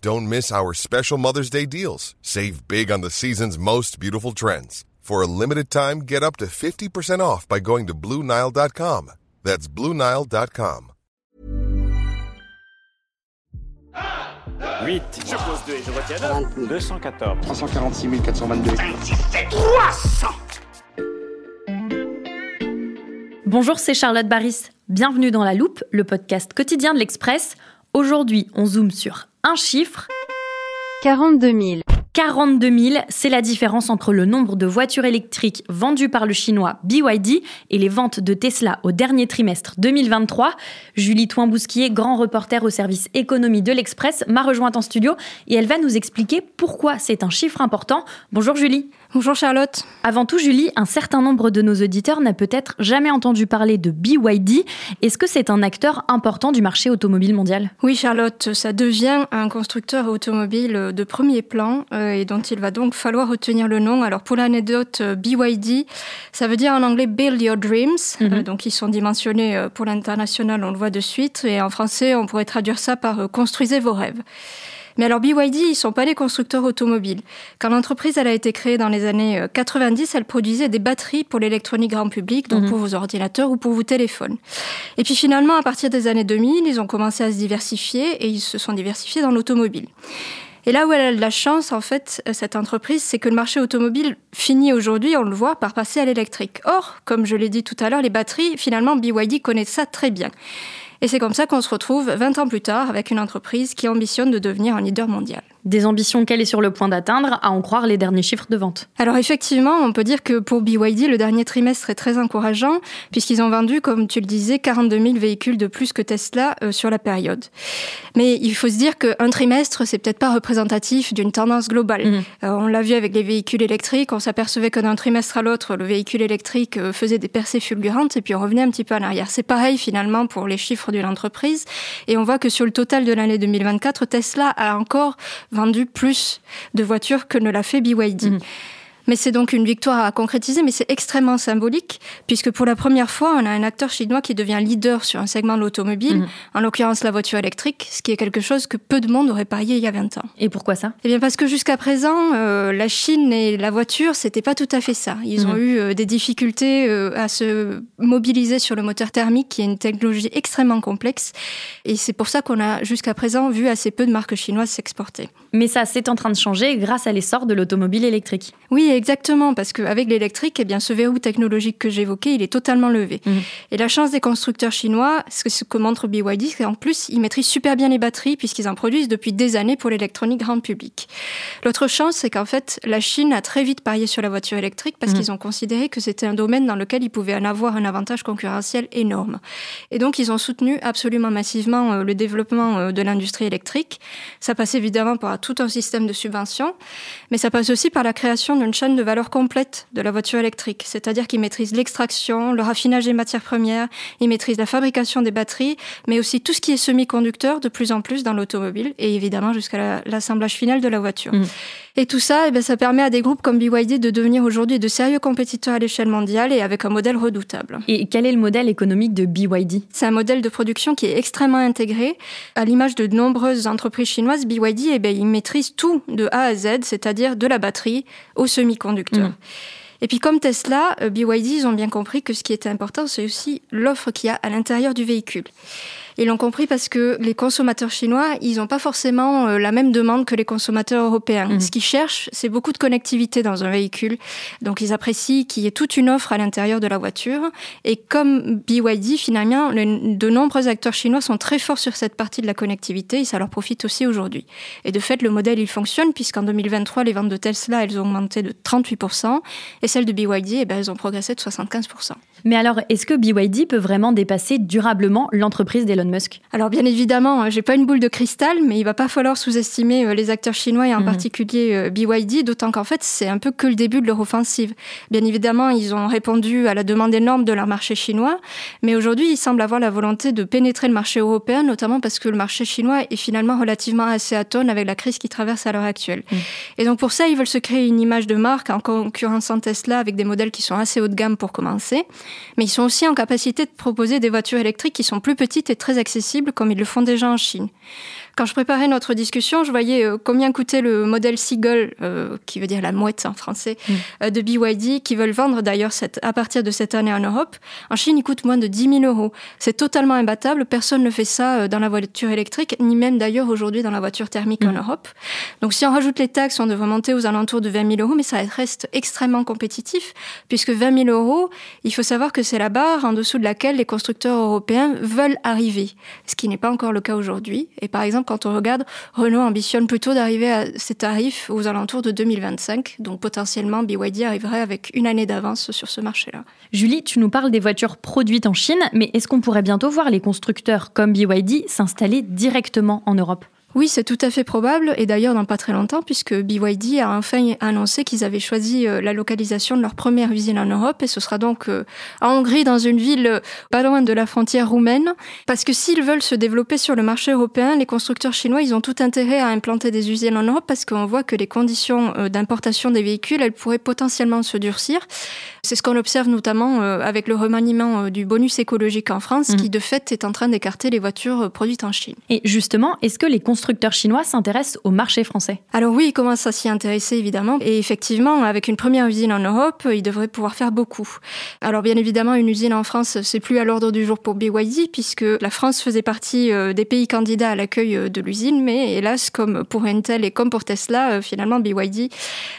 Don't miss our special Mother's Day deals. Save big on the season's most beautiful trends. For a limited time, get up to 50% off by going to BlueNile.com. That's BlueNile.com. 8. Je pose 2 et je retiens 214. 346 422. Bonjour, c'est Charlotte Baris. Bienvenue dans La Loupe, le podcast quotidien de l'Express. Aujourd'hui, on zoome sur un chiffre. 42 000. 42 000, c'est la différence entre le nombre de voitures électriques vendues par le chinois BYD et les ventes de Tesla au dernier trimestre 2023. Julie Toin-Bousquier, grand reporter au service économie de l'Express, m'a rejointe en studio et elle va nous expliquer pourquoi c'est un chiffre important. Bonjour Julie. Bonjour Charlotte. Avant tout, Julie, un certain nombre de nos auditeurs n'a peut-être jamais entendu parler de BYD. Est-ce que c'est un acteur important du marché automobile mondial? Oui Charlotte, ça devient un constructeur automobile de premier plan euh, et dont il va donc falloir retenir le nom. Alors pour l'anecdote, euh, BYD, ça veut dire en anglais Build Your Dreams. Mhm. Euh, donc ils sont dimensionnés pour l'international, on le voit de suite. Et en français, on pourrait traduire ça par Construisez vos rêves. Mais alors BYD, ils sont pas des constructeurs automobiles. Quand l'entreprise elle a été créée dans les années 90, elle produisait des batteries pour l'électronique grand public, donc Mhm. pour vos ordinateurs ou pour vos téléphones. Et puis finalement, à partir des années 2000, ils ont commencé à se diversifier et ils se sont diversifiés dans l'automobile. Et là où elle a de la chance, en fait, euh, cette entreprise, c'est que le marché automobile finit aujourd'hui, on le voit, par passer à l'électrique. Or, comme je l'ai dit tout à l'heure, les batteries, finalement, BYD connaît ça très bien. Et c'est comme ça qu'on se retrouve 20 ans plus tard avec une entreprise qui ambitionne de devenir un leader mondial. Des ambitions qu'elle est sur le point d'atteindre, à en croire les derniers chiffres de vente. Alors effectivement, on peut dire que pour BYD, le dernier trimestre est très encourageant, puisqu'ils ont vendu, comme tu le disais, 42 000 véhicules de plus que Tesla euh, sur la période. Mais il faut se dire qu'un trimestre, c'est peut-être pas représentatif d'une tendance globale. Mhm. Euh, on l'a vu avec les véhicules électriques, on s'apercevait que d'un trimestre à l'autre, le véhicule électrique euh, faisait des percées fulgurantes et puis on revenait un petit peu en arrière. C'est pareil finalement pour les chiffres d'une entreprise. Et on voit que sur le total de l'année 2024, Tesla a encore vendu plus de voitures que ne l'a fait BYD. Mhm. Mais c'est donc une victoire à concrétiser, mais c'est extrêmement symbolique, puisque pour la première fois, on a un acteur chinois qui devient leader sur un segment de l'automobile, Mhm. en l'occurrence la voiture électrique, ce qui est quelque chose que peu de monde aurait parié il y a 20 ans. Et pourquoi ça? Eh bien parce que jusqu'à présent, euh, la Chine et la voiture, c'était pas tout à fait ça. Ils ont Mhm. eu euh, des difficultés euh, à se mobiliser sur le moteur thermique, qui est une technologie extrêmement complexe. Et c'est pour ça qu'on a jusqu'à présent vu assez peu de marques chinoises s'exporter. Mais ça, c'est en train de changer grâce à l'essor de l'automobile électrique. Oui, exactement, parce qu'avec l'électrique, eh bien, ce verrou technologique que j'évoquais, il est totalement levé. Mhm. Et la chance des constructeurs chinois, ce que, montre BYD, c'est qu'en plus, ils maîtrisent super bien les batteries, puisqu'ils en produisent depuis des années pour l'électronique grand public. L'autre chance, c'est qu'en fait, la Chine a très vite parié sur la voiture électrique, parce Mhm. qu'ils ont considéré que c'était un domaine dans lequel ils pouvaient en avoir un avantage concurrentiel énorme. Et donc, ils ont soutenu absolument massivement euh, le développement euh, de l'industrie électrique. Ça passe évidemment par tout un système de subventions, mais ça passe aussi par la création d'une chaîne de valeur complète de la voiture électrique. C'est-à-dire qu'ils maîtrisent l'extraction, le raffinage des matières premières, ils maîtrisent la fabrication des batteries, mais aussi tout ce qui est semi-conducteur de plus en plus dans l'automobile et évidemment jusqu'à la- l'assemblage final de la voiture. Mhm. Et tout ça, eh ben, ça permet à des groupes comme BYD de devenir aujourd'hui de sérieux compétiteurs à l'échelle mondiale et avec un modèle redoutable. Et quel est le modèle économique de BYD C'est un modèle de production qui est extrêmement intégré. À l'image de nombreuses entreprises chinoises, BYD, eh ben, ils maîtrisent tout de A à Z, c'est-à-dire de la batterie au semi-conducteur. Mhm. Et puis comme Tesla, euh, BYD, ils ont bien compris que ce qui était important, c'est aussi l'offre qu'il y a à l'intérieur du véhicule. Ils l'ont compris parce que les consommateurs chinois, ils n'ont pas forcément euh, la même demande que les consommateurs européens. Mhm. Ce qu'ils cherchent, c'est beaucoup de connectivité dans un véhicule. Donc ils apprécient qu'il y ait toute une offre à l'intérieur de la voiture. Et comme BYD, finalement, de nombreux acteurs chinois sont très forts sur cette partie de la connectivité et ça leur profite aussi aujourd'hui. Et de fait, le modèle, il fonctionne puisqu'en 2023, les ventes de Tesla, elles ont augmenté de 38% et celles de BYD, eh ben, elles ont progressé de 75%. Mais alors, est-ce que BYD peut vraiment dépasser durablement l'entreprise d'Elon Musk Alors bien évidemment, hein, j'ai pas une boule de cristal, mais il va pas falloir sous-estimer euh, les acteurs chinois et en mhm. particulier euh, BYD, d'autant qu'en fait c'est un peu que le début de leur offensive. Bien évidemment, ils ont répondu à la demande énorme de leur marché chinois, mais aujourd'hui ils semblent avoir la volonté de pénétrer le marché européen, notamment parce que le marché chinois est finalement relativement assez atone avec la crise qui traverse à l'heure actuelle. Mhm. Et donc pour ça, ils veulent se créer une image de marque en concurrençant Tesla avec des modèles qui sont assez haut de gamme pour commencer mais ils sont aussi en capacité de proposer des voitures électriques qui sont plus petites et très accessibles comme ils le font déjà en Chine. Quand je préparais notre discussion, je voyais euh, combien coûtait le modèle Seagull, euh, qui veut dire la mouette en français, mm. euh, de BYD, qui veulent vendre d'ailleurs à partir de cette année en Europe. En Chine, il coûte moins de 10 000 euros. C'est totalement imbattable. Personne ne fait ça dans la voiture électrique, ni même d'ailleurs aujourd'hui dans la voiture thermique en mm. Europe. Donc si on rajoute les taxes, on devrait monter aux alentours de 20 000 euros, mais ça reste extrêmement compétitif, puisque 20 000 euros, il faut savoir que c'est la barre en dessous de laquelle les constructeurs européens veulent arriver, ce qui n'est pas encore le cas aujourd'hui. Et par exemple, quand on regarde, Renault ambitionne plutôt d'arriver à ces tarifs aux alentours de 2025. Donc potentiellement, BYD arriverait avec une année d'avance sur ce marché-là. Julie, tu nous parles des voitures produites en Chine, mais est-ce qu'on pourrait bientôt voir les constructeurs comme BYD s'installer directement en Europe? Oui, c'est tout à fait probable, et d'ailleurs dans pas très longtemps, puisque BYD a enfin annoncé qu'ils avaient choisi euh, la localisation de leur première usine en Europe, et ce sera donc euh, en Hongrie, dans une ville euh, pas loin de la frontière roumaine, parce que s'ils veulent se développer sur le marché européen, les constructeurs chinois, ils ont tout intérêt à implanter des usines en Europe, parce qu'on voit que les conditions d'importation des véhicules, elles pourraient potentiellement se durcir. C'est ce qu'on observe notamment avec le remaniement du bonus écologique en France, mmh. qui de fait est en train d'écarter les voitures produites en Chine. Et justement, est-ce que les constructeurs chinois s'intéressent au marché français? Alors oui, ils commencent à s'y intéresser évidemment. Et effectivement, avec une première usine en Europe, ils devraient pouvoir faire beaucoup. Alors bien évidemment, une usine en France, c'est plus à l'ordre du jour pour BYD, puisque la France faisait partie euh, des pays candidats à l'accueil euh, de l'usine. Mais hélas, comme pour Intel et comme pour Tesla, euh, finalement, BYD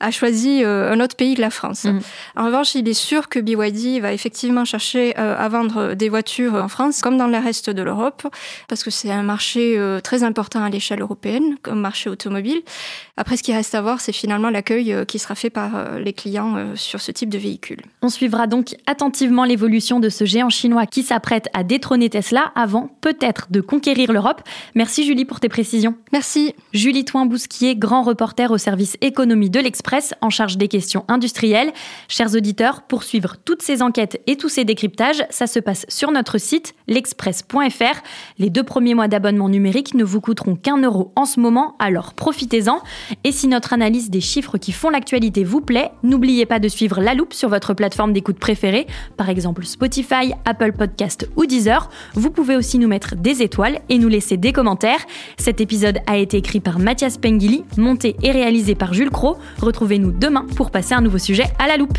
a choisi un autre pays que la France. Mm. En revanche, il est sûr que BYD va effectivement chercher à vendre des voitures en France, comme dans le reste de l'Europe, parce que c'est un marché très important à l'échelle européenne comme marché automobile. Après, ce qui reste à voir, c'est finalement l'accueil euh, qui sera fait par euh, les clients euh, sur ce type de véhicule. On suivra donc attentivement l'évolution de ce géant chinois qui s'apprête à détrôner Tesla avant peut-être de conquérir l'Europe. Merci Julie pour tes précisions. Merci. Julie Toin-Bousquier, grand reporter au service économie de l'Express en charge des questions industrielles. Chers pour suivre toutes ces enquêtes et tous ces décryptages, ça se passe sur notre site l'express.fr. Les deux premiers mois d'abonnement numérique ne vous coûteront qu'un euro en ce moment, alors profitez-en. Et si notre analyse des chiffres qui font l'actualité vous plaît, n'oubliez pas de suivre La Loupe sur votre plateforme d'écoute préférée, par exemple Spotify, Apple Podcast ou Deezer. Vous pouvez aussi nous mettre des étoiles et nous laisser des commentaires. Cet épisode a été écrit par Mathias Pengili, monté et réalisé par Jules Cro. Retrouvez-nous demain pour passer un nouveau sujet à la loupe.